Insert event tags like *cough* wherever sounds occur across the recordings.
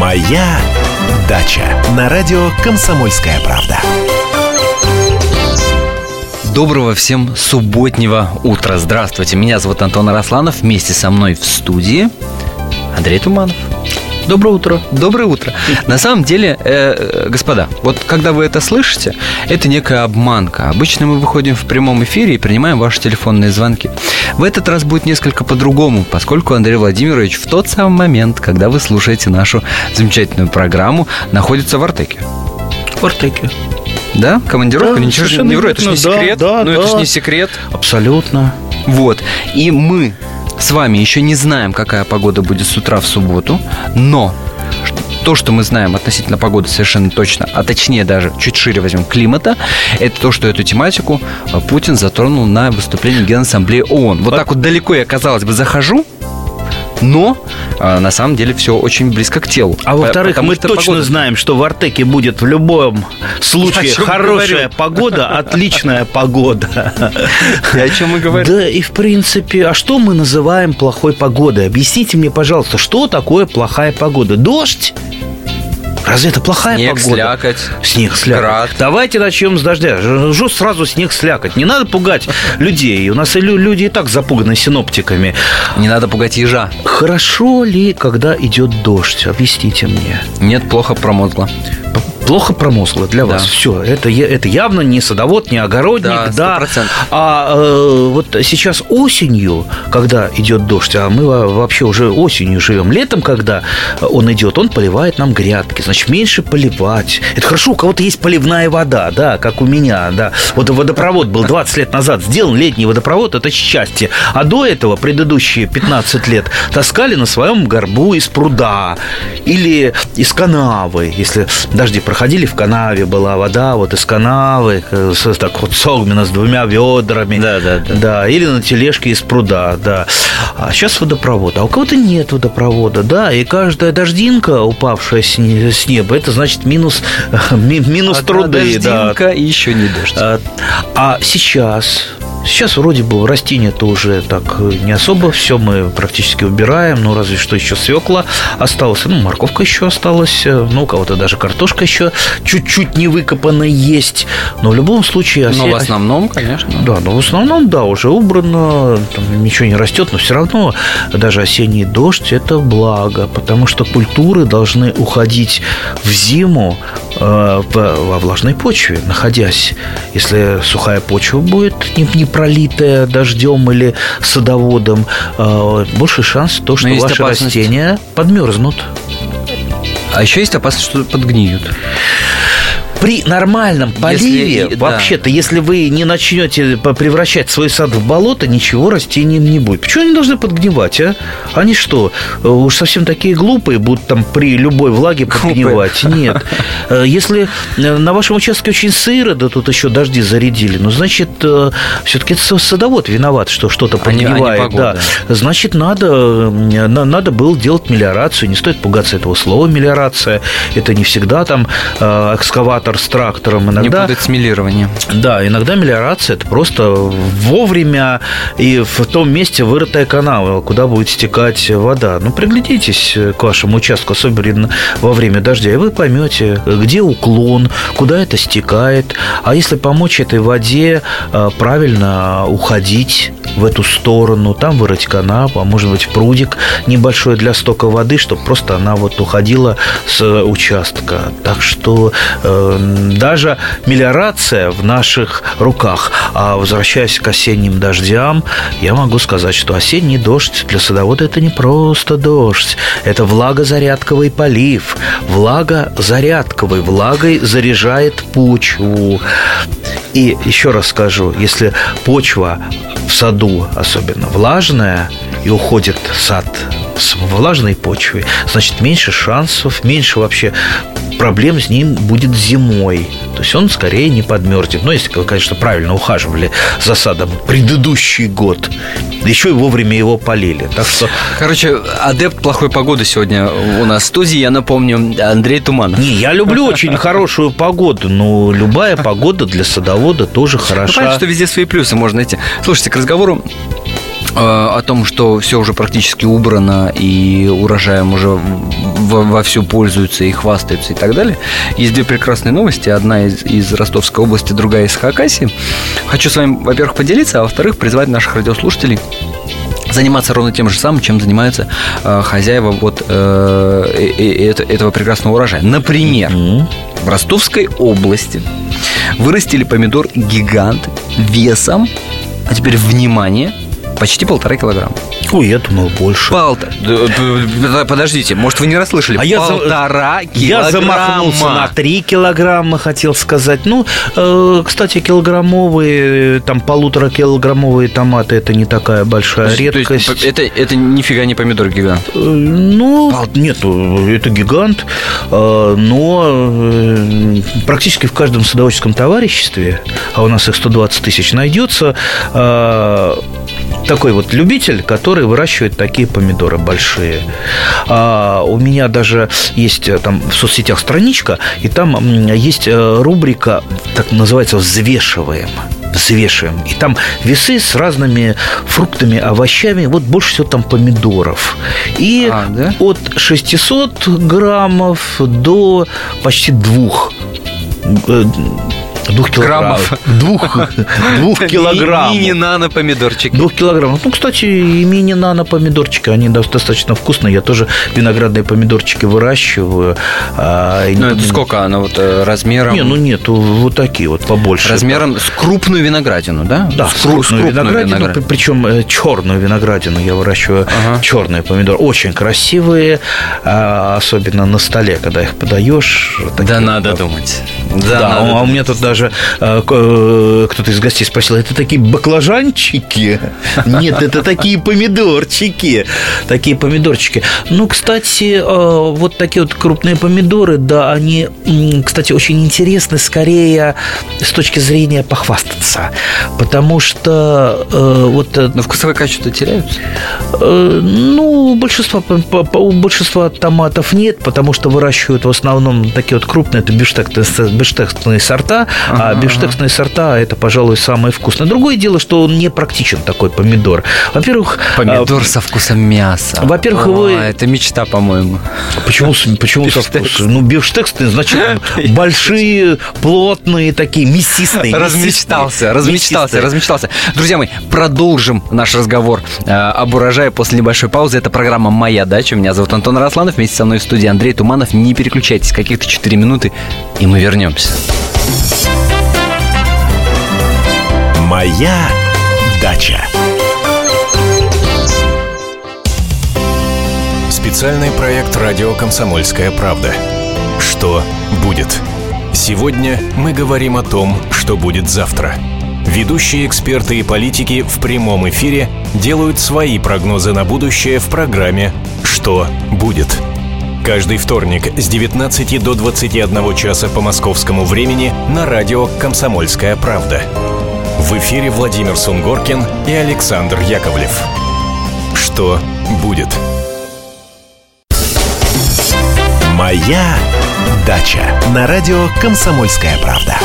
Моя дача на радио Комсомольская правда. Доброго всем субботнего утра. Здравствуйте. Меня зовут Антон Арасланов. Вместе со мной в студии Андрей Туманов. Доброе утро. Доброе утро. На самом деле, э, господа, вот когда вы это слышите, это некая обманка. Обычно мы выходим в прямом эфире и принимаем ваши телефонные звонки. В этот раз будет несколько по-другому, поскольку Андрей Владимирович в тот самый момент, когда вы слушаете нашу замечательную программу, находится в Артеке. В Артеке. Да? Командировка? Да, Ничего совершенно не вру, это же не да, секрет. да, ну, это да. же не секрет. Абсолютно. Вот. И мы с вами еще не знаем, какая погода будет с утра в субботу, но то, что мы знаем относительно погоды совершенно точно, а точнее даже чуть шире возьмем климата, это то, что эту тематику э, Путин затронул на выступлении Генассамблеи ООН. Вот так вот далеко я, казалось бы, захожу, но э, на самом деле все очень близко к телу. А во-вторых, мы точно погода- знаем, что в Артеке будет в любом случае хорошая говорю. погода, отличная погода. Я о чем и говорю. Да, и в принципе, а что мы называем плохой погодой? Объясните мне, пожалуйста, что такое плохая погода? Дождь? Разве это плохая Снег, погода? слякоть. Снег, слякоть. Град. Давайте начнем с дождя. Жу сразу снег, слякоть. Не надо пугать людей. У нас и лю- люди и так запуганы синоптиками. Не надо пугать ежа. Хорошо ли, когда идет дождь? Объясните мне. Нет, плохо промозгло. Плохо промозгло для вас. Да. Все, это, это явно не садовод, не огородник, Да, да. 100%. А э, вот сейчас осенью, когда идет дождь, а мы во- вообще уже осенью живем, летом, когда он идет, он поливает нам грядки, значит, меньше поливать. Это хорошо, у кого-то есть поливная вода, да, как у меня, да. Вот водопровод был 20 лет назад сделан, летний водопровод, это счастье. А до этого, предыдущие 15 лет, таскали на своем горбу из пруда или из канавы, если дожди проходили, в канаве была вода, вот из канавы, э, с- так вот согмена с двумя ведрами. Да, да, да. Да, или на тележке из пруда, да. А сейчас водопровод. А у кого-то нет водопровода, да, и каждая дождинка, упавшая с с неба, это значит минус, *laughs* ми- минус Одна труды, да. дождинка и еще не дождь. А, а сейчас, сейчас вроде бы растения-то уже так э, не особо, все мы практически убираем, ну разве что еще свекла осталась, ну морковка еще осталась, э, ну у кого-то даже картошка еще чуть-чуть не выкопана есть, но в любом случае... Но осе- в основном, конечно. да, но в основном, да, уже убрано, там ничего не растет, но все равно даже осенний дождь – это благо, потому что культуры должны уходить в зиму во влажной почве, находясь. Если сухая почва будет не, пролитая дождем или садоводом, э, больше шанс то, что есть ваши растения подмерзнут. А еще есть опасность, что подгниют. При нормальном поливе, и- да. вообще-то, если вы не начнете превращать свой сад в болото, ничего растениям не будет. Почему они должны подгнивать, а? Они что, э, уж совсем такие глупые будут там при любой влаге подгнивать? Нет. Э, Если э, на вашем участке очень сыро, да тут еще дожди зарядили, ну, значит, все-таки это садовод виноват, что что-то А не- а не подгнивает. да. Значит, надо, на- надо было делать мелиорацию. Не стоит пугаться этого слова мелиорация. Это не всегда там э, экскаватор с трактором. Не Иногда, путать с мелированием. да, иногда мелиорация это просто вовремя и в том месте вырытая канава, куда будет стекать вода. Ну, приглядитесь к вашему участку, особенно во время дождя, и вы поймете, где уклон, куда это стекает. А если помочь этой воде э, правильно уходить в эту сторону, там вырыть канаву, а может быть прудик небольшой для стока воды, чтобы просто она вот уходила с участка. Так что э, даже мелиорация в наших руках. А возвращаясь к осенним дождям, я могу сказать, что осенний дождь для садовода это не просто дождь, это влагозарядковый полив. Влагозарядковый, влагой заряжает почву. И еще раз скажу, если почва в саду особенно влажная и уходит сад с влажной почвой, значит меньше шансов, меньше вообще проблем с ним будет зимой. То есть он скорее не подмерзнет. Но если конечно, правильно ухаживали за садом предыдущий год, еще и вовремя его полили. Так что Короче, адепт плохой погоды сегодня у нас в студии. Я напомню, Андрей Туманов. Не, я люблю *laughs* очень хорошую погоду, но любая погода для садовода тоже Ну, хороша. понятно, что везде свои плюсы можно найти. Слушайте, к разговору о том, что все уже практически убрано и урожаем уже вовсю пользуются и хвастаются и так далее. Есть две прекрасные новости. Одна из, из Ростовской области, другая из Хакасии. Хочу с вами, во-первых, поделиться, а во-вторых, призвать наших радиослушателей заниматься ровно тем же самым, чем занимаются э, хозяева вот э, э, э, этого прекрасного урожая. Например, mm-hmm. в Ростовской области вырастили помидор гигант весом, а теперь внимание, почти полтора килограмма. Ой, я думал больше. Полтора. Подождите, может, вы не расслышали? А Полтора я за... килограмма. Я замахнулся на три килограмма, хотел сказать. Ну, э, кстати, килограммовые, там, полуторакилограммовые томаты, это не такая большая то редкость. То есть, это, это нифига не помидор гигант? Э, ну, Пол... нет, это гигант, э, но э, практически в каждом садоводческом товариществе, а у нас их 120 тысяч найдется, э, такой вот любитель, который выращивает такие помидоры большие. А у меня даже есть э, там в соцсетях страничка, и там есть э, рубрика, так называется, «Взвешиваем» взвешиваем. И там весы с разными фруктами, овощами. Вот больше всего там помидоров. И а, да? от 600 граммов до почти двух э, Двух килограммов. Двух, двух килограммов. Мини-нано помидорчики. Двух килограммов. Ну, кстати, и мини-нано помидорчики, они достаточно вкусные. Я тоже виноградные помидорчики выращиваю. А, ну, это сколько она вот э, размером? Не, ну нет, вот такие вот побольше. Размером с крупную виноградину, да? Да, с, крупную, с крупную виноградину, виноградину. Причем э, черную виноградину я выращиваю. Ага. Черные помидоры. Очень красивые, а, особенно на столе, когда их подаешь. Да, надо думать. Да, да надо а у меня тут даже даже э, э, кто-то из гостей спросил, это такие баклажанчики? Нет, это такие помидорчики. Такие помидорчики. Ну, кстати, э, вот такие вот крупные помидоры, да, они, кстати, очень интересны скорее с точки зрения похвастаться. Потому что вот... Но вкусовые качества теряются? Ну, большинство, у большинства томатов нет, потому что выращивают в основном такие вот крупные, это биштексные сорта, а бифштексные сорта – это, пожалуй, самое вкусное. Другое дело, что он не практичен, такой помидор. Во-первых… Помидор а, со вкусом мяса. Во-первых, его… Это мечта, по-моему. Почему, почему со вкусом? Ну, бифштексные, значит, *laughs* большие, плотные, такие мясистые. Размечтался, размечтался, размечтался. Друзья мои, продолжим наш разговор э, об урожае после небольшой паузы. Это программа «Моя дача». Меня зовут Антон Росланов. Вместе со мной в студии Андрей Туманов. Не переключайтесь, каких-то 4 минуты, и мы вернемся. Моя дача. Специальный проект «Радио Комсомольская правда». Что будет? Сегодня мы говорим о том, что будет завтра. Ведущие эксперты и политики в прямом эфире делают свои прогнозы на будущее в программе «Что будет?». Каждый вторник с 19 до 21 часа по московскому времени на радио «Комсомольская правда». В эфире Владимир Сунгоркин и Александр Яковлев. Что будет? Моя дача на радио «Комсомольская правда».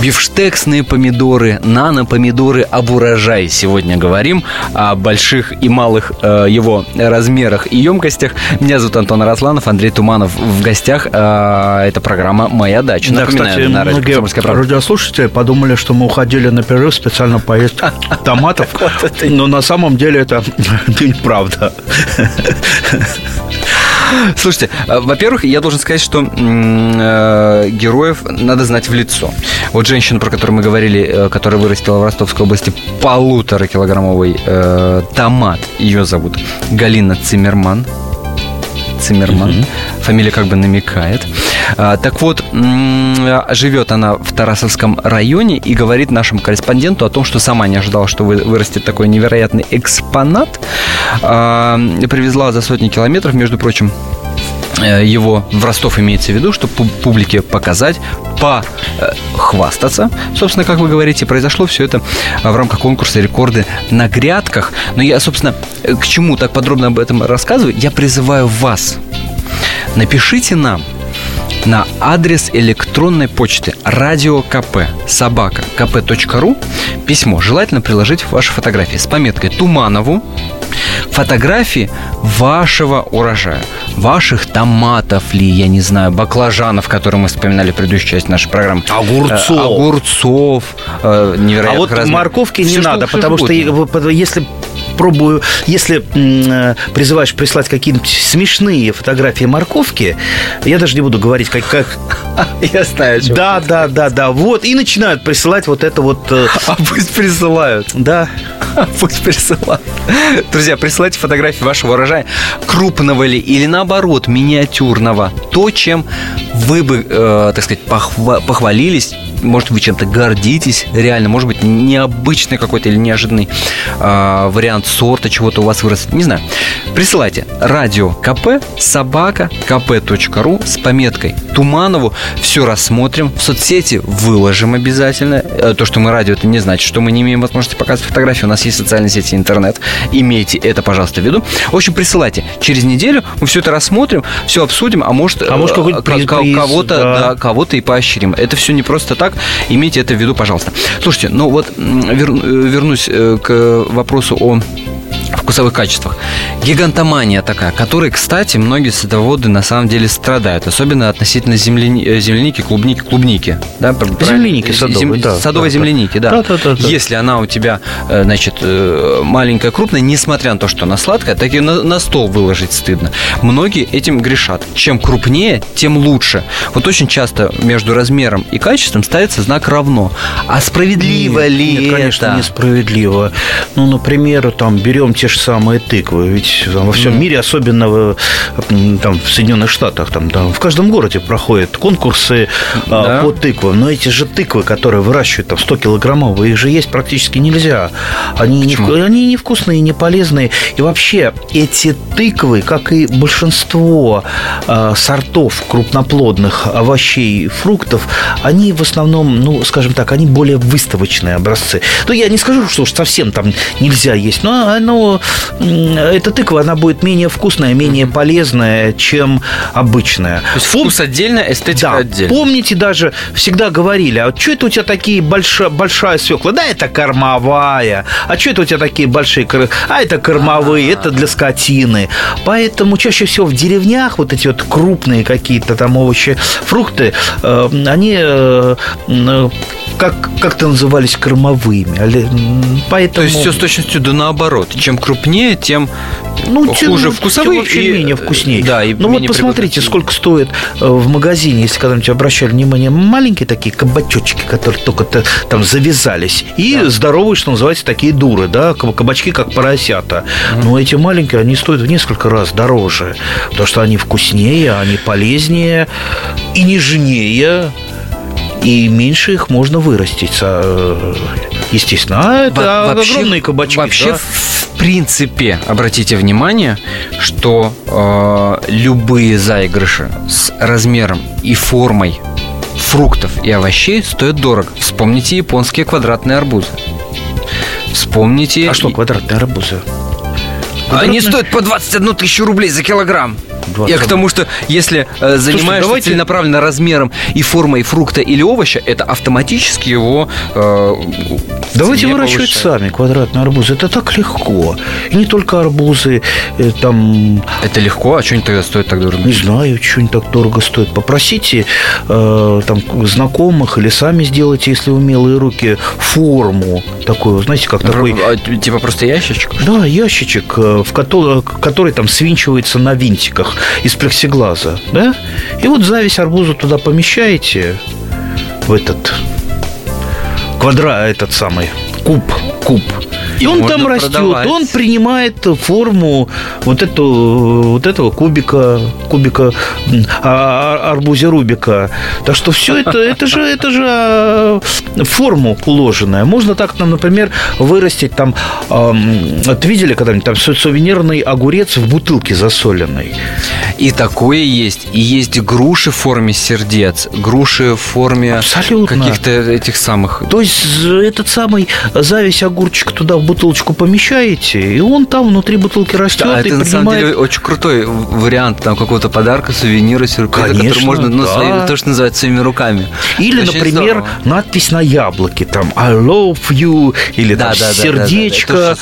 Бифштексные помидоры, нано-помидоры об урожае. Сегодня говорим о больших и малых э, его размерах и емкостях. Меня зовут Антон Росланов, Андрей Туманов в гостях. Э, это программа «Моя дача». Да, Напоминаю, кстати, на многие радиослушатели подумали, что мы уходили на перерыв специально поесть *laughs* томатов. Но на самом деле это *laughs* неправда. *laughs* Слушайте, э, во-первых, я должен сказать, что э, героев надо знать в лицо. Вот женщина, про которую мы говорили, э, которая вырастила в Ростовской области полутора килограммовый э, томат, ее зовут Галина Циммерман. Циммерман. Угу. Фамилия как бы намекает. А, так вот, живет она в Тарасовском районе и говорит нашему корреспонденту о том, что сама не ожидала, что вырастет такой невероятный экспонат. А, привезла за сотни километров, между прочим, его в Ростов имеется в виду, чтобы публике показать, похвастаться. Собственно, как вы говорите, произошло все это в рамках конкурса «Рекорды на грядках». Но я, собственно, к чему так подробно об этом рассказываю? Я призываю вас. Напишите нам – на адрес электронной почты радио КП собака kp.ru письмо. Желательно приложить ваши фотографии с пометкой Туманову, фотографии вашего урожая. Ваших томатов ли, я не знаю, баклажанов, которые мы вспоминали в предыдущей части нашей программы. Огурцов. Э, огурцов. Э, невероятных А вот размеров. морковки не что надо, вообще потому что угодно. е- если пробую, если э, призываешь прислать какие-нибудь смешные фотографии морковки, я даже не буду говорить, как, как... *laughs* Я знаю. Да, да, да, да, вот, и начинают присылать вот это вот... э, *laughs* А пусть присылают. Да, *laughs* Пусть присылают. Друзья, присылайте фотографии вашего урожая, крупного ли или наоборот, миниатюрного. То, чем вы бы, э, так сказать, похва- похвалились, может, вы чем-то гордитесь, реально, может быть, необычный какой-то или неожиданный э, вариант сорта чего-то у вас вырос. Не знаю. Присылайте радио КП собака kp.ру с пометкой Туманову. Все рассмотрим. В соцсети выложим обязательно. Э, То, что мы радио, это не значит, что мы не имеем возможности показывать фотографии. У нас есть социальные сети интернет. Имейте это, пожалуйста, в виду. В общем, присылайте. Через неделю мы все это рассмотрим, все обсудим, а может, А может, э, приз- приз, кого-то, да. да, кого-то и поощрим. Это все не просто так. Имейте это в виду, пожалуйста. Слушайте, ну вот вер- э, вернусь к вопросу о вкусовых качествах. Гигантомания такая, которой, кстати, многие садоводы на самом деле страдают, особенно относительно земляни- э, земляники, клубники, клубники. Да, Земляники правильно? садовой, да, Садовой да, земляники, да. Да, да, да. Если она у тебя, э, значит, э, маленькая, крупная, несмотря на то, что она сладкая, так и на, на стол выложить стыдно. Многие этим грешат. Чем крупнее, тем лучше. Вот очень часто между размером и качеством ставится знак равно. А справедливо Нет, ли нет, конечно, это? несправедливо. Ну, например, там берем те же самые тыквы. Ведь там, во всем мире, особенно в, там, в Соединенных Штатах, там, там в каждом городе проходят конкурсы а, Да. по тыквам. Но эти же тыквы, которые выращивают там 100 килограммовые, их же есть практически нельзя. Они, не, Почему? они не вкусные, не полезные. И вообще эти тыквы, как и большинство а, сортов крупноплодных овощей, фруктов, они в основном, ну, скажем так, они более выставочные образцы. Ну, я не скажу, что уж совсем там нельзя есть, но оно, м, эта тыква, она будет менее вкусная, менее полезная, чем обычная. То есть Пом- вкус отдельно, эстетика да, отдельно. помните, даже всегда говорили, а что это у тебя такие большая, большая свекла? Да, это кормовая. А что это у тебя такие большие? кор- А это кормовые, это для скотины. Поэтому чаще всего в деревнях вот эти вот крупные какие-то там овощи, фрукты, э, они э, э, как, как-то назывались кормовыми. М, То Поэтому... есть все с точностью да наоборот. Чем крупнее, тем Ну, тем- хуже тем вкусовые вообще и, менее э, вкуснее. Да, и ну вот посмотрите, сколько стоит э, в магазине, если когда-нибудь обращали внимание, маленькие такие кабачочки, которые только т- там завязались, и здоровые, что называется, такие дуры, да, каб- кабачки как поросята. Но эти маленькие, они стоят в несколько раз дороже, потому что они вкуснее, они полезнее и нежнее. И меньше их можно вырастить, э, естественно. А это Во- вообще- огромные кабачки. Вообще, да. в принципе, обратите внимание, что э, любые заигрыши с размером и формой фруктов и овощей стоят дорого. Вспомните японские квадратные арбузы. Вспомните... А что, квадратные арбузы? Они стоят по 21 тысячу рублей за килограмм. 20. Я к тому, что если э, занимаешься давайте- целенаправленно размером и формой фрукта или овоща, это автоматически его э, Давайте выращивать повышает. сами квадратные арбузы. Это так легко. И не только арбузы, э, там, Это легко, а что они тогда стоят так дорого? не знаю, что не так дорого стоит. Попросите э, там знакомых или сами сделайте, если умелые руки, форму такую, знаете, как такой... А, типа просто ящичек? Да, ящичек, э, в который, который там свинчивается на винтиках из плексиглаза, да? И вот зависть арбуза туда помещаете в этот квадра, этот самый куб, куб. И он можно там растет, продавать. он принимает форму вот, эту, вот этого кубика, кубика а- а- арбузе Рубика. Так что все это, это же, это же а, форму уложенная. Можно так, там, например, вырастить там, ам, вот видели когда-нибудь там су- сувенирный огурец в бутылке засоленной? И такое есть. И есть груши в форме сердец, груши в форме Абсолютно. каких-то этих самых. То есть з- этот самый зависть огурчик туда в бутылочку помещаете, и он там внутри бутылки растет А и это на самом принимает... деле очень крутой вариант там какого-то подарка, сувенира, сюрприза, который можно, ну, да. своими- то, что называется, своими руками. Или, Очень например, здорово. надпись на яблоке, там I love you, или Да, там да, да, да, да, да. Сердечко.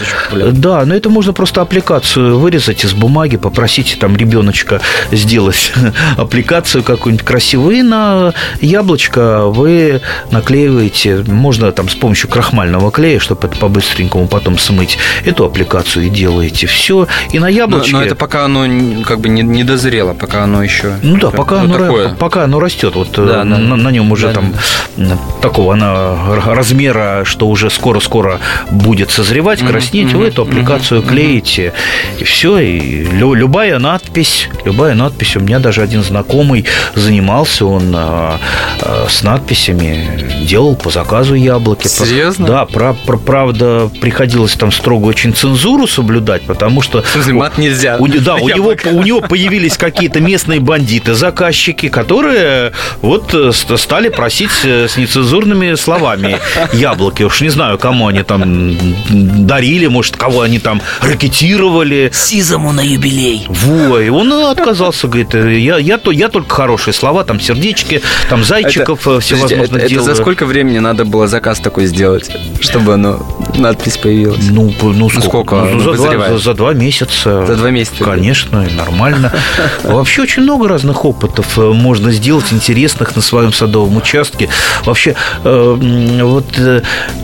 Да, но это можно просто аппликацию вырезать из бумаги, попросите там ребеночка сделать *laughs* аппликацию какую-нибудь красивую, и на яблочко вы наклеиваете, можно там с помощью крахмального клея, чтобы это по-быстренькому потом смыть, эту аппликацию и делаете. Все, и на Но, яблочке... но это пока оно как бы не, не дозрело, пока оно еще... Ну да, пока, ну, оно, такое. пока оно растет. Вот Да, э, да. на, на нем уже Да, там м, такого она размера, что уже скоро-скоро будет созревать, Мгм, краснеть, мгм, вы эту аппликацию мгм, клеите, и все. И лю- любая надпись, любая надпись. У меня даже один знакомый занимался, он а, а, с надписями делал по заказу яблоки. Серьезно? Да, пра- пра- правда, приходилось там строго очень цензуру соблюдать, потому что В смысле, мат нельзя. у, да, *laughs* у него, у него появились какие-то местные бандиты, заказчики, которые вот э, ст- стали просить э, с нецензурными словами яблоки. Уж не знаю, кому они там дарили, может, кого они там ракетировали. Сизому на юбилей. Во, и он отказался, говорит, э, я, я, то- я только хорошие слова, там сердечки, там зайчиков э, Это- всевозможных это, это за сколько времени надо было заказ такой сделать, чтобы оно, надпись появилась? Ну, п- ну сколько? сколько Ну, за, два, за- за два месяца. За два месяца, да? Конечно, нормально. *laughs* Вообще очень много разных опытов э, можно сделать интересных на своем садовом участке. Вообще, э, вот э,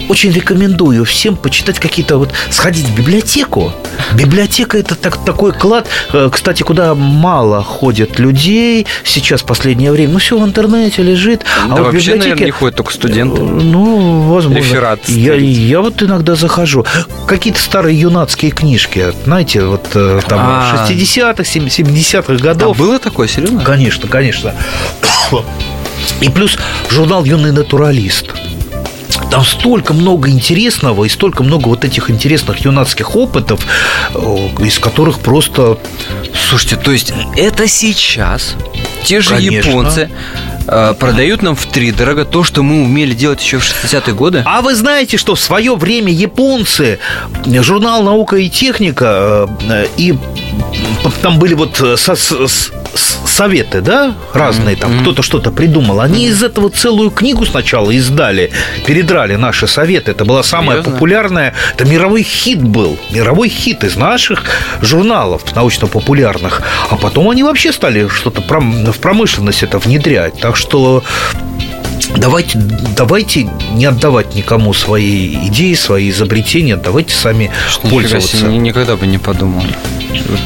очень рекомендую всем почитать какие-то вот сходить в библиотеку. Библиотека это так, такой клад, кстати, куда мало ходят людей сейчас в последнее время. Ну все в интернете лежит. Да а вот в вообще, наверное, библиотеке не ходят только студенты. ну, возможно. Реферат Я, я вот иногда захожу. Какие-то старые юнацкие книжки, знаете, вот э, там А. 60-х, 70-х А годов. было такое, серьезно? Конечно, конечно. *coughs* И плюс журнал «Юный натуралист». Там столько много интересного и столько много вот этих интересных юнацких опытов, э, из которых просто Слушайте, то есть это сейчас те же Конечно. японцы э, продают нам в три дорого то, что мы умели делать еще в 60-е годы? А вы знаете, что в свое время японцы, журнал «Наука и техника», э, и там были вот со- с- советы, да, разные, там кто-то что-то придумал. Они из этого целую книгу сначала издали, передрали наши советы. Это была самая Серьезно? популярная, это мировой хит был, мировой хит из наших журналов научно-популярных. А потом они вообще стали что-то в промышленность это внедрять. Так что Давайте, давайте не отдавать никому свои идеи, свои изобретения, давайте сами Нифига пользоваться. себе, ни- никогда бы не подумал.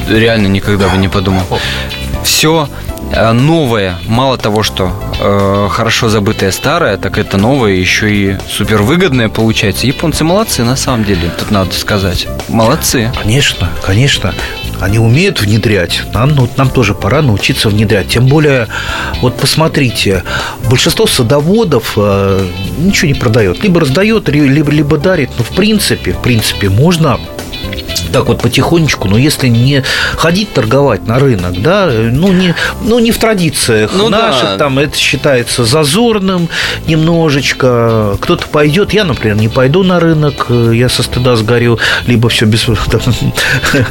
Реально никогда бы не подумал. Все новое, мало того, что э, хорошо забытое старое, так это новое еще и супер выгодное получается. Японцы молодцы, на самом деле, тут надо сказать. Молодцы. Конечно, конечно. Они умеют внедрять. Нам, ну, нам тоже пора научиться внедрять. Тем более, вот посмотрите, большинство садоводов э, ничего не продает. Либо раздает, либо, либо дарит. Но в принципе, в принципе, можно так вот потихонечку, но если не ходить торговать на рынок, да, ну не, ну не в традициях Ну да. наших, там это считается зазорным немножечко. Кто-то пойдет, я, например, не пойду на рынок, э, я со стыда сгорю, либо все без *laughs* там,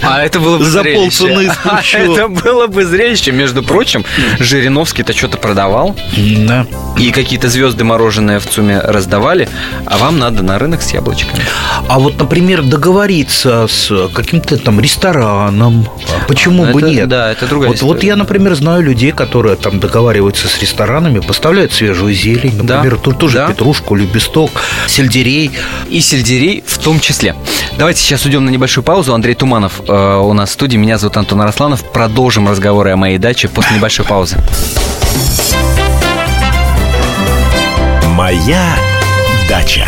А это было бы За зрелище. полцены *laughs* А. Это было бы зрелище. Между прочим, Жириновский-то что-то продавал, Да. и какие-то звезды мороженое в ЦУМе раздавали, а вам надо на рынок с яблочками. А вот, например, договориться с каким-то там рестораном, а почему Ну, бы это- нет? да, это другая вот, вот история. я, например, знаю людей, которые там договариваются с ресторанами, поставляют свежую зелень, Да, например, тут тоже да. петрушку, любесток, сельдерей. И сельдерей в том числе. Давайте сейчас уйдем на небольшую паузу. Андрей Туманов э, у нас в студии. Меня зовут Антон Арасланов. Продолжим разговоры о моей даче после небольшой паузы. Моя дача.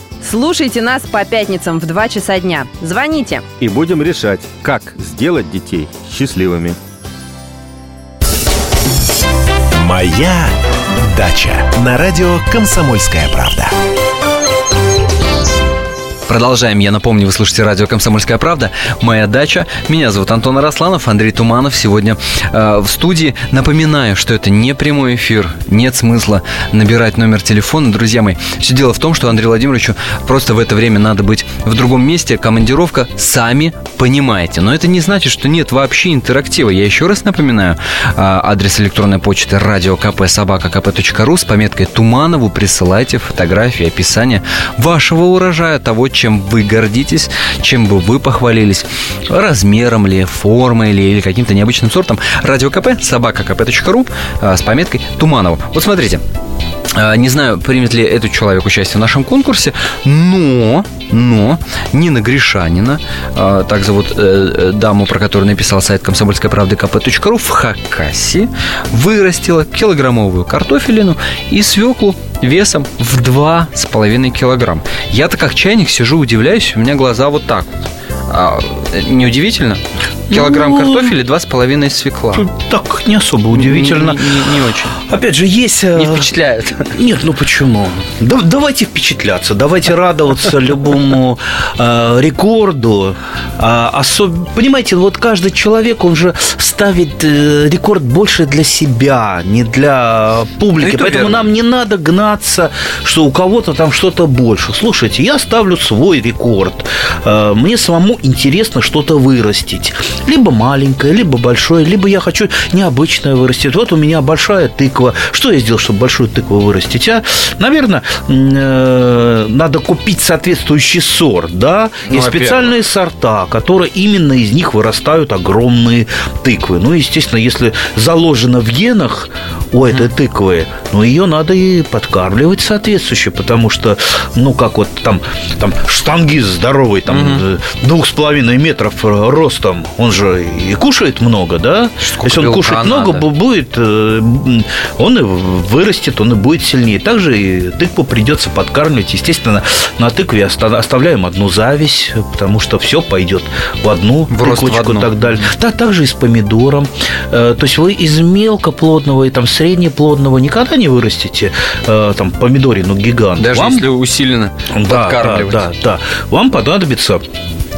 Слушайте нас по пятницам в 2 часа дня. Звоните. И будем решать, как сделать детей счастливыми. Моя дача на радио Комсомольская правда. Продолжаем. Я напомню, вы слушаете радио «Комсомольская правда». Моя дача. Меня зовут Антон Арасланов, Андрей Туманов сегодня э, в студии. Напоминаю, что это не прямой эфир. Нет смысла набирать номер телефона. Друзья мои, все дело в том, что Андрею Владимировичу просто в это время надо быть в другом месте. Командировка, сами понимаете. Но это не значит, что нет вообще интерактива. Я еще раз напоминаю, э, адрес электронной почты радиокп.собака.кп.ру с пометкой «Туманову» присылайте фотографии, описание вашего урожая, того, чем вы гордитесь, чем бы вы похвалились, размером ли, формой ли, или каким-то необычным сортом. Радио КП, собака КП.ру а, с пометкой Туманова. Вот смотрите, не знаю, примет ли этот человек участие в нашем конкурсе, но, но Нина Гришанина, а, так зовут э, даму, про которую написал сайт комсомольской правды kp.ру, в Хакасии вырастила килограммовую картофелину и свеклу весом в 2,5 килограмм. Я-то как чайник сижу, удивляюсь, у меня глаза вот так вот. А, неудивительно? Килограмм Ну, картофеля, два с половиной свекла. Так не особо удивительно. Не, не- не очень. Опять же, есть... э, Не впечатляет. *laughs* Нет, ну почему? Да- давайте впечатляться, давайте радоваться *laughs* любому э, рекорду. А, особ- Понимаете, вот каждый человек, он же ставит э, рекорд больше для себя, не для публики. Это Поэтому верно. нам не надо гнаться, что у кого-то там что-то больше. Слушайте, я ставлю свой рекорд. Э, Мне самому интересно что-то вырастить. Либо маленькое, либо большое, либо я хочу необычное вырастить. Вот у меня большая тыква. Что я сделал, чтобы большую тыкву вырастить? А, наверное, э, надо купить соответствующий сорт, да? Ну, И специальные сорта, которые именно из них вырастают огромные тыквы. Ну, естественно, если заложено в генах у этой тыквы, ну, ее надо и подкармливать соответствующе, потому что, ну, как вот там, там штангист здоровый, там, э, двух с половиной метров э, ростом, он же и кушает много, да? Сколько Если он кушает много, надо. будет, э, он и вырастет, он и будет сильнее. Также и тыкву придется подкармливать. Естественно, на тыкве оста- оставляем одну зависть, потому что все пойдет в одну В тыквочку и так далее. Да, также и с помидором. Э, То есть вы из мелкоплодного и там среднеплодного никогда не вырастите там помидорину гигант. Даже Вам если усиленно да, подкармливать. Да, да, да. Вам понадобится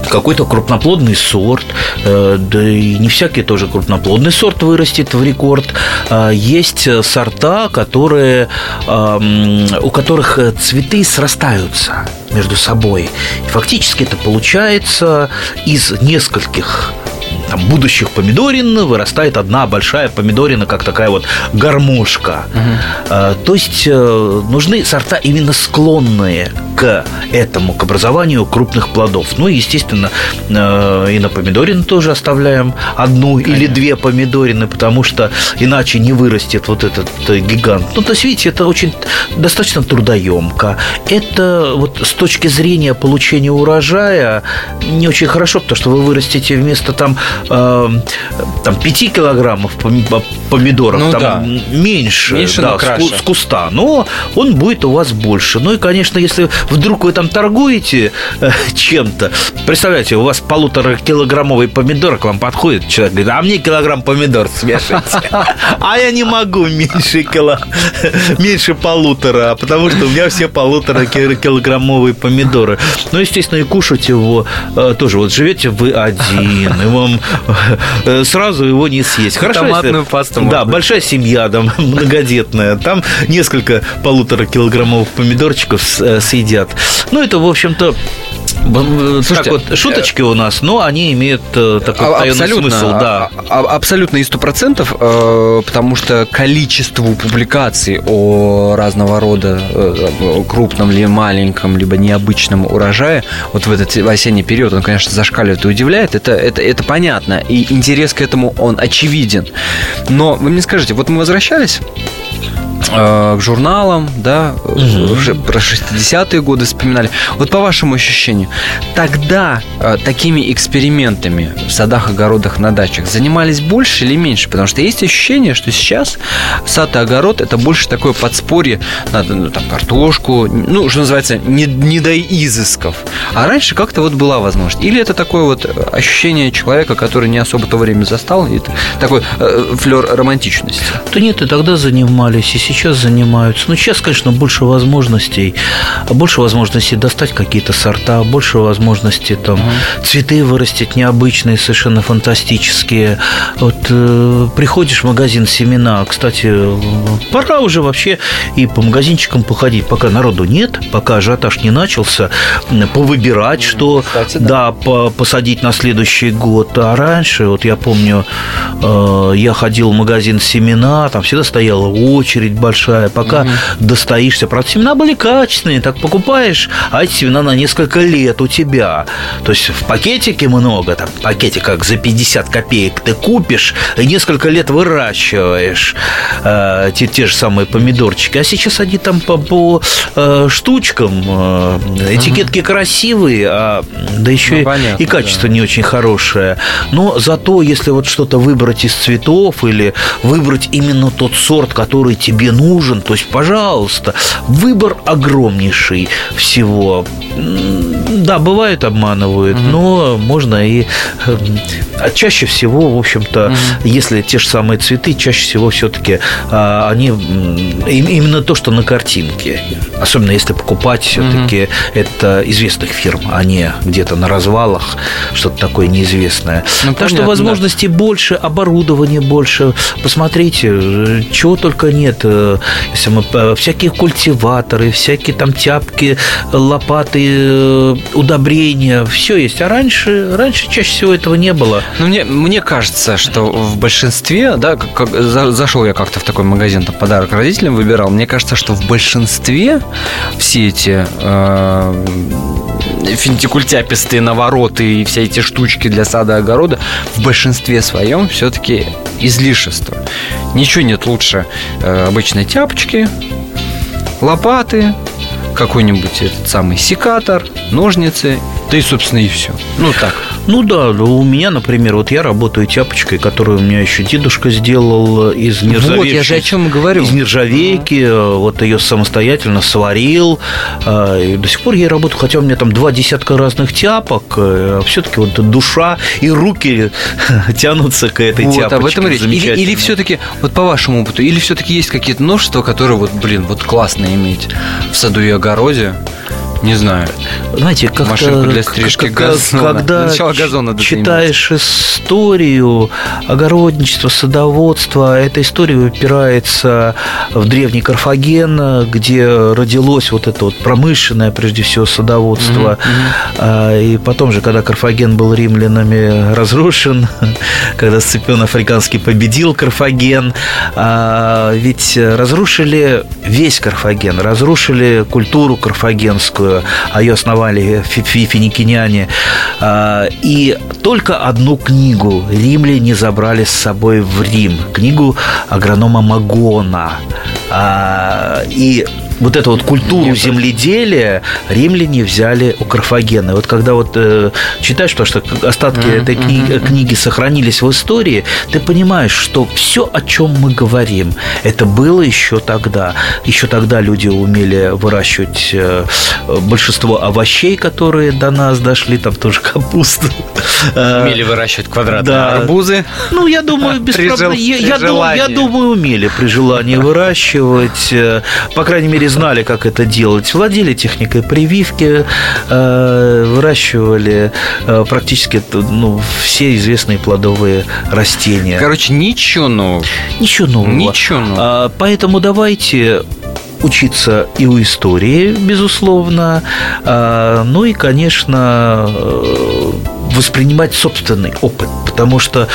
какой-то крупноплодный сорт, э, да и не всякий тоже крупноплодный сорт вырастет в рекорд. А, Есть э, сорта, которые, у которых э, цветы срастаются между собой. И фактически это получается из нескольких там, будущих помидорин вырастает одна большая помидорина, как такая вот гармошка. А, То есть э, нужны сорта именно склонные к этому, к образованию крупных плодов. Ну и, естественно, э, и на помидорин тоже оставляем одну или две помидорины, потому что иначе не вырастет вот этот гигант. Ну, то есть, видите, это очень достаточно трудоемко. Это вот с точки зрения получения урожая не очень хорошо, потому что вы вырастите вместо там, э, там 5 килограммов поми- помидоров, Ну там да. меньше, Меньше, да, с, с куста, но он будет у вас больше. Ну и, конечно, если вдруг вы там торгуете э, чем-то, представляете, у вас полутора килограммовый помидор к вам подходит, человек говорит, а мне килограмм помидор смешайте. *laughs* А я не могу меньше кило, меньше полутора, потому что у меня все полутора ки- килограммовые помидоры. Ну, естественно, и кушать его э, тоже. Вот живете вы один, и вам *laughs* сразу его не съесть. Хорошо, если- Томатную пасту Да, можно. большая семья, там, *laughs* многодетная. Там несколько полутора килограммовых помидорчиков э, съедят. Ну, это, в общем-то, Слушайте, так вот, шуточки у нас, но они имеют э, такой А- Абсолютно, смысл, да. а- а- абсолютно и сто процентов, э, потому что количеству публикаций о разного рода э, крупном ли маленьком либо необычном урожае вот в этот осенний период он, конечно, зашкаливает и удивляет. Это это это понятно и интерес к этому он очевиден. Но вы мне скажите, вот мы возвращались э, к журналам, да, уже про 60-е годы вспоминали. Вот по вашему ощущению, тогда э, такими экспериментами в садах, огородах, на дачах занимались больше или меньше? Потому что есть ощущение, что сейчас сад и огород это больше такое подспорье, надо ну, там картошку, ну, что называется, не, не до изысков. А раньше как-то вот была возможность. Или это такое вот ощущение человека, который не особо то время застал, и это такой э, флер романтичности. Да нет, и тогда занимались, и сейчас занимаются. Ну, сейчас, конечно, больше возможностей, больше возможностей достать какие-то сорта, больше возможностей там угу. цветы вырастить необычные, совершенно фантастические. Вот э, приходишь в магазин семена, кстати, пора уже вообще и по магазинчикам походить, пока народу нет, пока ажиотаж не начался, повыбирать, что кстати, да, да посадить на следующий год. А раньше, вот я помню, э, я ходил в магазин семена, там всегда стояла очередь большая, пока угу. достоишься. Правда, семена были качественные, так покупаешь, а эти семена на несколько лет у тебя. То есть в пакетике много, там пакетик как за 50 копеек ты купишь и несколько лет выращиваешь э, те, те же самые помидорчики. А сейчас они там по, по э, штучкам, э, этикетки угу. красивые, а, да еще ну, и, понятно, и качество да. не очень хорошее. Но зато, если вот что-то выбрать из цветов или выбрать именно тот сорт, который тебе нужен, то есть, пожалуйста, выбор огромнейший всего. Да, бывает обманывают, угу. но можно и а чаще всего, в общем-то, угу. если те же самые цветы, чаще всего все-таки а, они именно то, что на картинке. Особенно если покупать все-таки угу. это известных фирм, а не где-то на развалах что-то такое неизвестное. Ну, так понятно, что возможностей да. больше, оборудования больше. Посмотрите, чего только нет. Э, если мы, э, всякие культиваторы, всякие там тяпки, лопаты, э, удобрения, все есть. А раньше, раньше чаще всего этого не было. Ну, мне, мне кажется, что в большинстве, да, как, как, зашел я как-то в такой магазин, там подарок родителям выбирал, мне кажется, что в большинстве все эти э, финтикультяпистые навороты и все эти штучки для сада и огорода в большинстве своем все-таки излишество. Ничего нет лучше э, обычной тяпочки, лопаты, какой-нибудь этот самый секатор, ножницы, да и, собственно, и все. Ну, так. Ну да, у меня, например, вот я работаю тяпочкой, которую у меня еще дедушка сделал из нержавейки. Вот, я же о чем говорю. Из нержавейки, ага. вот ее самостоятельно сварил. А, и до сих пор я работаю, хотя у меня там два десятка разных тяпок, а все-таки вот душа и руки *laughs* тянутся к этой вот, тяпочке. об этом речь. Или, или все-таки, вот по вашему опыту, или все-таки есть какие-то множества, которые вот, блин, вот классно иметь в саду и огороде, не знаю. Знаете, как Машинку для стрижки как, газона. Когда Начало газона читаешь историю огородничества, садоводства, эта история упирается в древний Карфаген, где родилось вот это вот промышленное, прежде всего, садоводство. Mm-hmm. И потом же, когда Карфаген был римлянами разрушен, *laughs* когда Сципион Африканский победил Карфаген, а, ведь разрушили весь Карфаген, разрушили культуру карфагенскую, а ее основали финикиняне. А, и только одну книгу римляне забрали с собой в Рим. Книгу агронома Магона. А, и вот эту вот культуру Нет, земледелия римляне взяли у Карфагена. Вот когда вот э, читаешь, потому что остатки mm-hmm. этой кни- книги сохранились в истории, ты понимаешь, что все, о чем мы говорим, это было еще тогда. Еще тогда люди умели выращивать э, большинство овощей, которые до нас дошли, там тоже капусту. Умели выращивать квадратные да. арбузы. Ну, я думаю, без проблем. Я, я, думаю, я думаю, умели при желании выращивать. Э, по крайней мере, знали, как это делать. Владели техникой прививки, э, выращивали э, практически ну, все известные плодовые растения. Короче, ничего нового. Ничего нового. Ничего нового. А, поэтому давайте учиться и у истории, безусловно, а, ну и, конечно, э, воспринимать собственный опыт, потому что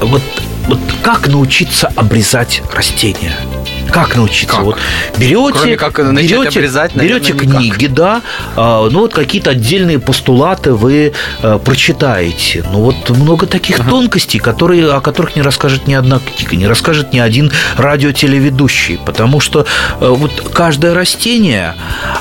вот, вот как научиться обрезать растения – Как научиться? Как? Вот берете, Кроме как берете, обрезать, наверное, берете никак. книги, да, а, ну вот какие-то отдельные постулаты вы а, прочитаете. Ну вот много таких тонкостей, которые, о которых не расскажет ни одна книга, не расскажет ни один радиотелеведущий, потому что э, вот каждое растение,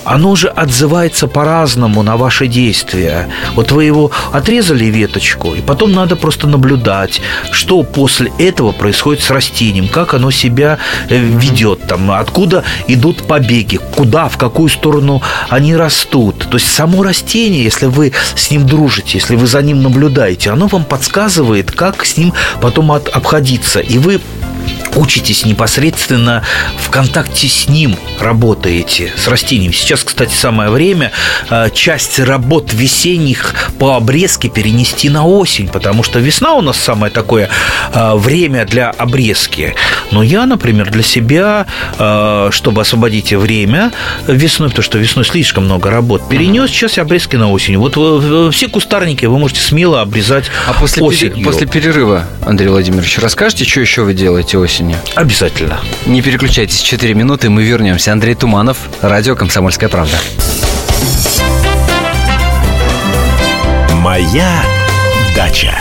оно же отзывается по-разному на ваши действия. Вот вы его отрезали веточку, и потом надо просто наблюдать, что после этого происходит с растением, как оно себя э, ведет, там, откуда идут побеги, куда, в какую сторону они растут. То есть само растение, если вы с ним дружите, если вы за ним наблюдаете, оно вам подсказывает, как с ним потом от- обходиться. И вы учитесь непосредственно в контакте с ним работаете, с растением. Сейчас, кстати, самое время э, часть работ весенних по обрезке перенести на осень, потому что весна у нас самое такое э, время для обрезки. Но я, например, для себя, э, чтобы освободить время весной, потому что весной слишком много работ, перенес сейчас обрезки на осень. Вот все кустарники вы можете смело обрезать А после, осенью. после перерыва, Андрей Владимирович, расскажите, что еще вы делаете осенью? Обязательно. Не переключайтесь, 4 минуты, мы вернемся. Андрей Туманов, радио «Комсомольская правда». Моя дача.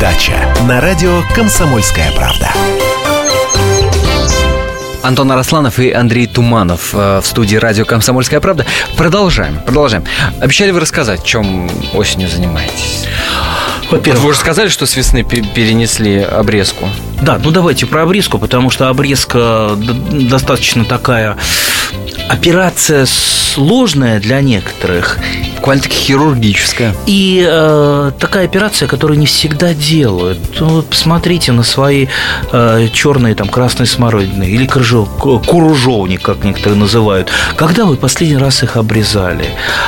дача. На радио «Комсомольская правда». Антон Арасланов и Андрей Туманов э, в студии радио «Комсомольская правда». Продолжаем, продолжаем. Обещали вы рассказать, чем осенью занимаетесь? Во-первых, вы уже сказали, что с весны пе- перенесли обрезку. Да, ну давайте про обрезку, потому что обрезка достаточно такая операция сложная для некоторых. Буквально-таки хирургическая. И э, такая операция, которую не всегда делают. Ну, посмотрите на свои э, черные там красные смородины или крыжов, ку- куружовник, как некоторые называют. Когда вы последний раз их обрезали?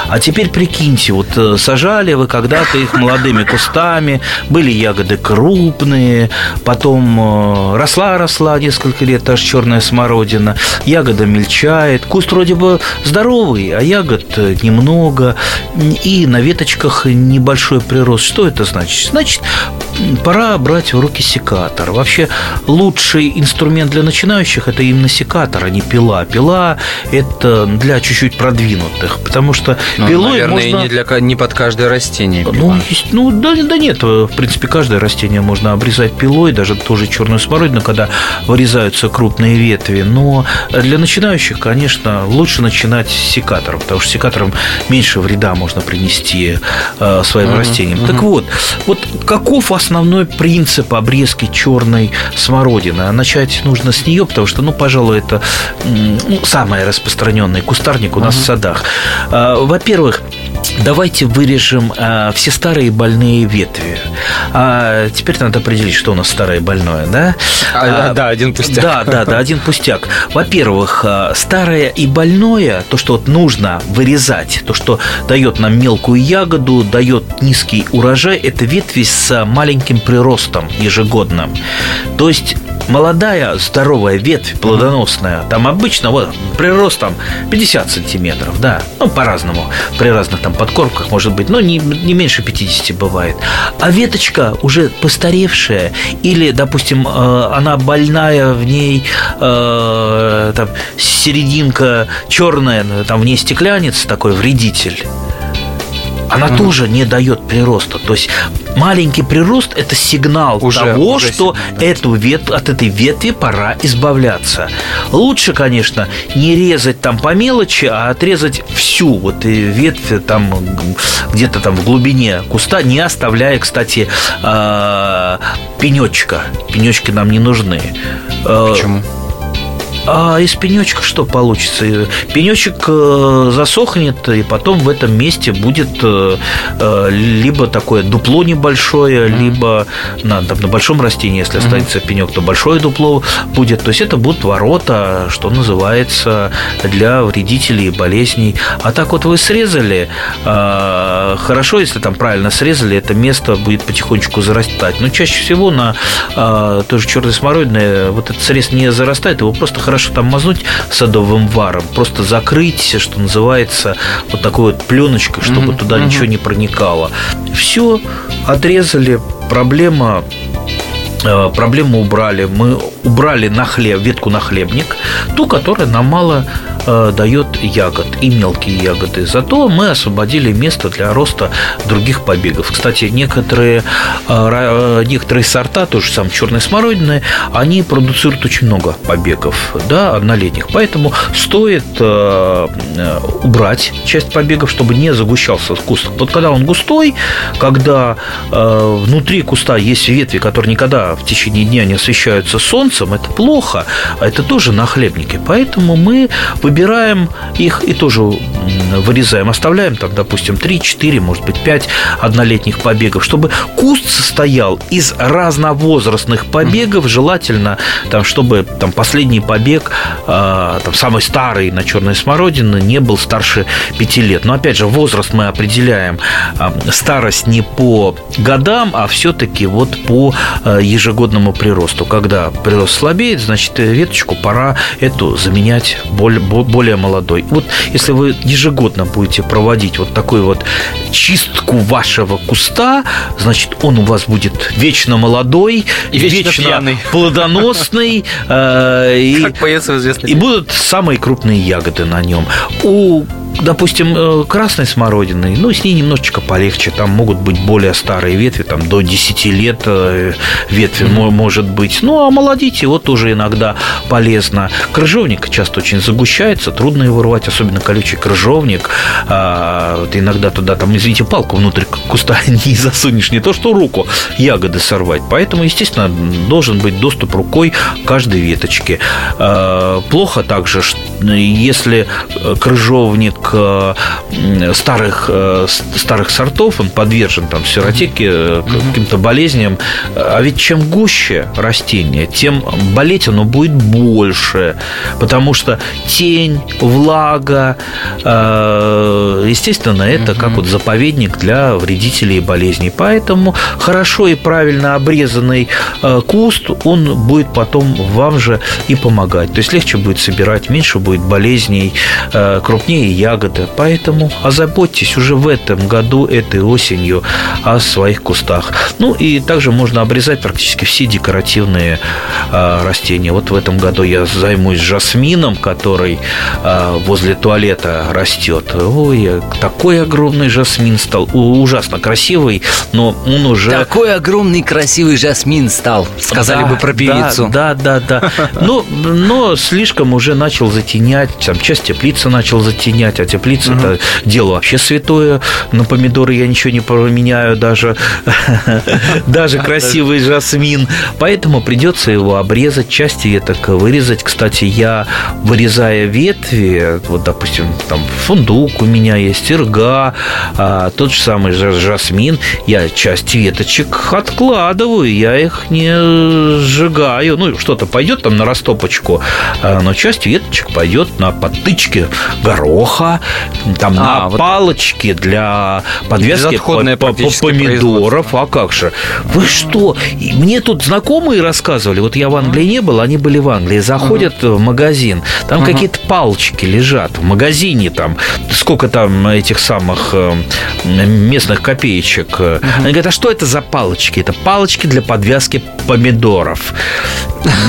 А теперь прикиньте, вот э, сажали вы когда-то их молодыми кустами, были ягоды крупные, потом росла-росла несколько лет та же черная смородина, ягода мельчает, куст вроде бы здоровый, а ягод э, немного, и на веточках небольшой прирост. Что это значит? Значит, пора брать в руки секатор. Вообще, лучший инструмент для начинающих – это именно секатор, а не пила. Пила – это для чуть-чуть продвинутых, потому что Ну, пилой наверное, можно... не, для, не под каждое растение. Ну, пила. есть- ну да, да нет, в принципе, каждое растение можно обрезать пилой, даже тоже черную смородину, когда вырезаются крупные ветви. Но для начинающих, конечно, лучше начинать с секатором, потому что секатором меньше вреда можно принести э, своим растениям. Так вот, вот каков основной принцип обрезки черной смородины? А начать нужно с нее, потому что, ну, пожалуй, это ну, самый распространенный кустарник у нас в садах. А, Во-первых, Давайте вырежем а, все старые больные ветви. А теперь надо определить, что у нас старое больное, да? А, да, один пустяк. Да, да, да, один пустяк. Во-первых, а, старое и больное, то, что вот нужно вырезать, то, что дает нам мелкую ягоду, дает низкий урожай, это ветви с маленьким приростом ежегодным. То есть молодая здоровая ветвь плодоносная, там обычно вот прирост там 50 сантиметров, да, ну по-разному, при разных там подкормках может быть, но не, не меньше 50 бывает. А веточка уже постаревшая или, допустим, э, она больная, в ней э, там серединка черная, там в ней стеклянец такой вредитель она тоже не дает прироста. То есть маленький прирост – это сигнал Уже- того, уже что сигнал. эту вет, от этой ветви пора избавляться. Лучше, конечно, не резать там по мелочи, а отрезать всю вот и ветвь там где-то там в глубине куста, не оставляя, кстати, а, пенечка. Пенечки нам не нужны. Э, Почему? А из пенечка что получится? Пенечек э, засохнет, и потом в этом месте будет э, э, либо такое дупло небольшое, либо на, там, на большом растении, если останется пенек, то большое дупло будет. То есть это будут ворота, что называется, для вредителей и болезней. А так вот вы срезали, хорошо, если там правильно срезали, это место будет потихонечку зарастать. Но чаще всего на той же черной смородиной вот этот срез не зарастает, его просто хорошо там мазнуть садовым варом, просто закрыть, что называется, вот такой вот пленочкой, чтобы mm-hmm. туда mm-hmm. ничего не проникало. Все, отрезали, проблема э, проблему убрали. Мы убрали на хлеб, ветку на хлебник, ту, которая нам мало дает ягод и мелкие ягоды. Зато мы освободили место для роста других побегов. Кстати, некоторые, э, некоторые сорта, тоже сам черной смородины, они продуцируют очень много побегов, да, однолетних. Поэтому стоит э, убрать часть побегов, чтобы не загущался куст. Вот когда он густой, когда внутри куста есть ветви, которые никогда в течение дня не освещаются солнцем, это плохо, это тоже нахлебники. Поэтому мы выбираем Убираем их и тоже вырезаем. Оставляем там, допустим, 3-4, может быть, 5 однолетних побегов, чтобы куст состоял из разновозрастных побегов, желательно, там, чтобы там, последний побег, э, там, самый старый на черной смородины, не был старше 5 лет. Но, опять же, возраст мы определяем, э, старость не по годам, а все-таки вот по э, ежегодному приросту. Когда прирост слабеет, значит, веточку пора эту заменять более молодой. Вот если вы ежегодно будете проводить вот такую вот чистку вашего куста, значит, он у вас будет вечно молодой, и вечно, вечно пьяный. плодоносный. Э, *laughs* и, как поется известный. И будут самые крупные ягоды на нем. У допустим, э, красной смородиной, ну, с ней немножечко полегче. Там могут быть более старые ветви, там до 10 лет э, ветви mm-hmm. может быть. Ну, а молодите, вот тоже иногда полезно. Крыжовник часто очень загущается, трудно его рвать, особенно колючий крыжовник. А, вот иногда туда, там, извините, палку внутрь куста *laughs* не засунешь, не то что руку ягоды сорвать. Поэтому, естественно, должен быть доступ рукой к каждой веточке. А, плохо также, если крыжовник старых, э, старых сортов, он подвержен там сиротеке, mm каким-то болезням. А ведь чем гуще растение, тем болеть оно будет больше, потому что тень, влага, э, естественно, это как вот заповедник для вредителей и болезней. Поэтому хорошо и правильно обрезанный куст, он будет потом вам же и помогать. То есть легче будет собирать, меньше будет болезней, крупнее ягод ягоды. Поэтому озаботьтесь уже в этом году, этой осенью о своих кустах. Ну и также можно обрезать практически все декоративные э, растения. Вот в этом году я займусь жасмином, который э, возле туалета растет. Ой, такой огромный жасмин стал. Ужасно красивый, но он уже... Такой огромный красивый жасмин стал, сказали да, бы про певицу. Да, да, да. да. *laughs* Но, но слишком уже начал затенять, там часть теплицы начал затенять, а теплица угу. это дело вообще святое. На помидоры я ничего не променяю, даже, *laughs* даже красивый жасмин. Поэтому придется его обрезать, части веток вырезать. Кстати, я, вырезая ветви, вот, допустим, там фундук у меня есть, ирга, а, тот же самый жасмин, я часть веточек откладываю, я их не сжигаю. Ну, что-то пойдет там на растопочку, а, но часть веточек пойдет на подтычки гороха, там а, на вот палочке для подвески по, по, по помидоров. А как же? Вы что? Мне тут знакомые рассказывали, вот я в Англии не был, они были в Англии, заходят uh-huh. в магазин, там uh-huh. какие-то палочки лежат в магазине, там сколько там этих самых э, местных копеечек. Uh-huh. Они говорят, а что это за палочки? Это палочки для подвязки помидоров.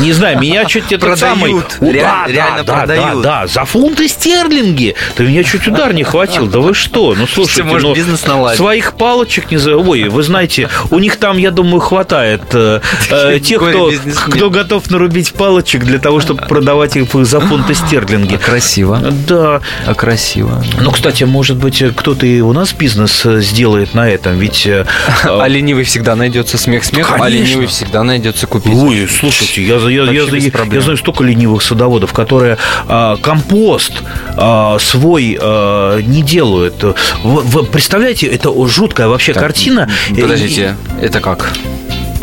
Не знаю, меня чуть это *laughs* самый... Продают, да, реально да, продают. Да, да, за фунты стерлинги. Ты меня чуть удар не хватил. Да вы что? Ну, слушайте, может, ну, бизнес наладить. своих палочек не за... Ой, вы знаете, у них там, я думаю, хватает э, э, тех, кто, кто готов нарубить палочек для того, чтобы продавать их за фунты стерлинги. А красиво. Да. А красиво. Ну, кстати, может быть, кто-то и у нас бизнес э, сделает на этом, ведь... э, *laughs* А ленивый всегда найдется смех смехом, а Конечно. ленивый всегда найдется купить. Ой, слушайте, я, я, я, я- я знаю столько ленивых садоводов, которые а, компост а, свой а, не делают. Вы, вы представляете, это жуткая вообще Так, картина. Подождите, это как?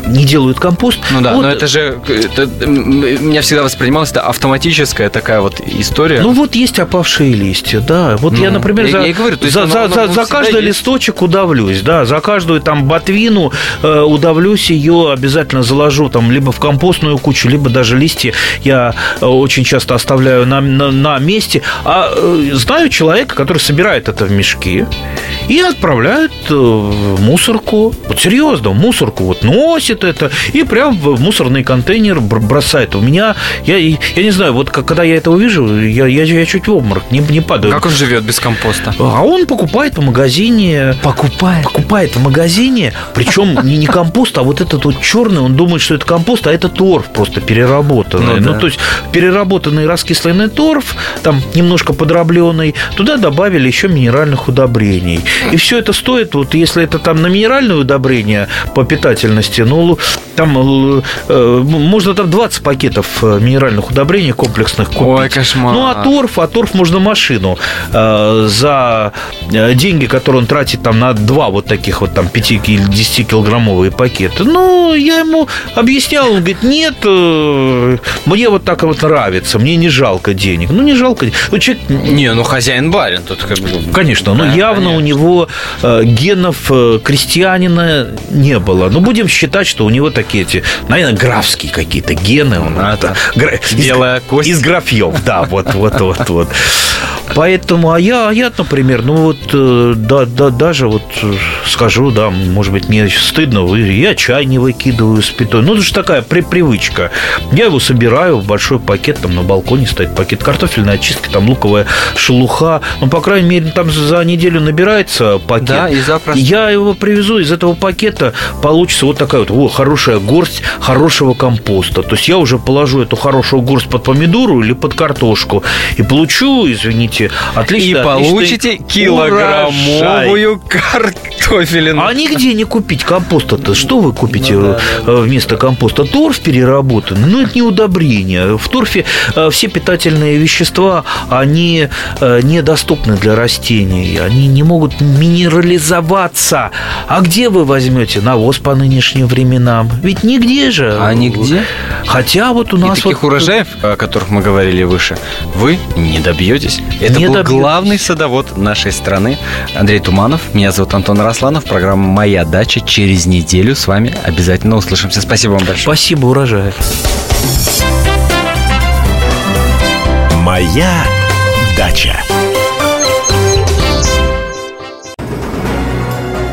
Не делают компост. Ну да, Вот, но это же... это, меня всегда воспринималось, это автоматическая такая вот история. Ну вот есть опавшие листья, да. Вот Ну, я, например, я- за, я говорю, то есть за, за- за- за каждый есть. листочек удавлюсь, да, за каждую там ботвину э, удавлюсь, ее обязательно заложу там либо в компостную кучу, либо даже листья я э, очень часто оставляю на, на, на месте. А э, знаю человека, который собирает это в мешки и отправляет э, в мусорку. Вот серьезно, в мусорку вот носит это и прям в мусорный контейнер бр- бросает. У меня, я, я не знаю, вот когда я это увижу, я, я, я чуть в обморок не, не падаю. Как он живет без компоста? А он покупает в магазине. Покупает. Покупает в магазине, причем не, не компост, а вот этот вот черный, он думает, что это компост, а это торф просто переработанный. Ну Ну, да. то есть переработанный раскисленный торф, там немножко подробленный, туда добавили еще минеральных удобрений. И все это стоит, вот если это там на минеральное удобрение по питательности, ну, там э, можно там 20 пакетов э, минеральных удобрений комплексных купить. Ой, кошмар. Ну, а торф, а торф можно машину э, за э, деньги, которые он тратит там на два вот таких вот там 5 или 10 килограммовые пакеты. Ну, я ему объяснял, он говорит, нет, э, мне вот так вот нравится, мне не жалко денег. Ну, не жалко. Вот человек Не, ну хозяин барин тут как бы. Конечно, но Да, явно у конечно. Него э, генов э, крестьянина не было. Но будем считать, что у него такие эти, наверное, графские какие-то гены. Он, А, это, гра- из- Белая кость. Из графьев, да, вот, вот, вот, вот. Поэтому, а я, а я, например, ну вот, э, да, да, даже вот скажу, да, может быть, мне стыдно, я чай не выкидываю с пятой. Ну, это же такая при- привычка. Я его собираю в большой пакет, там на балконе стоит пакет картофельной очистки, там луковая шелуха. Ну, по крайней мере, там за неделю набирается пакет. Да, и запросто. Я его привезу, из этого пакета получится вот такая вот о, хорошая горсть хорошего компоста. То есть я уже положу эту хорошую горсть под помидору или под картошку и получу, извините, отлично. И получите килограммовую картофелину. А нигде не купить компоста-то. Что вы купите Ну да, э, вместо компоста? Торф переработанный. Ну, это не удобрение. В торфе э, все питательные вещества, они э, недоступны для растений. Они не могут минерализоваться. А где вы возьмете навоз по нынешним временам? Ведь нигде же. А нигде? Хотя вот у И нас таких вот... урожаев, о которых мы говорили выше, вы не добьетесь. Это Не был добьетесь. главный садовод нашей страны Андрей Туманов. Меня зовут Антон Росланов. Программа «Моя дача» через неделю с вами обязательно услышимся. Спасибо вам большое. Спасибо, урожаев. Моя дача.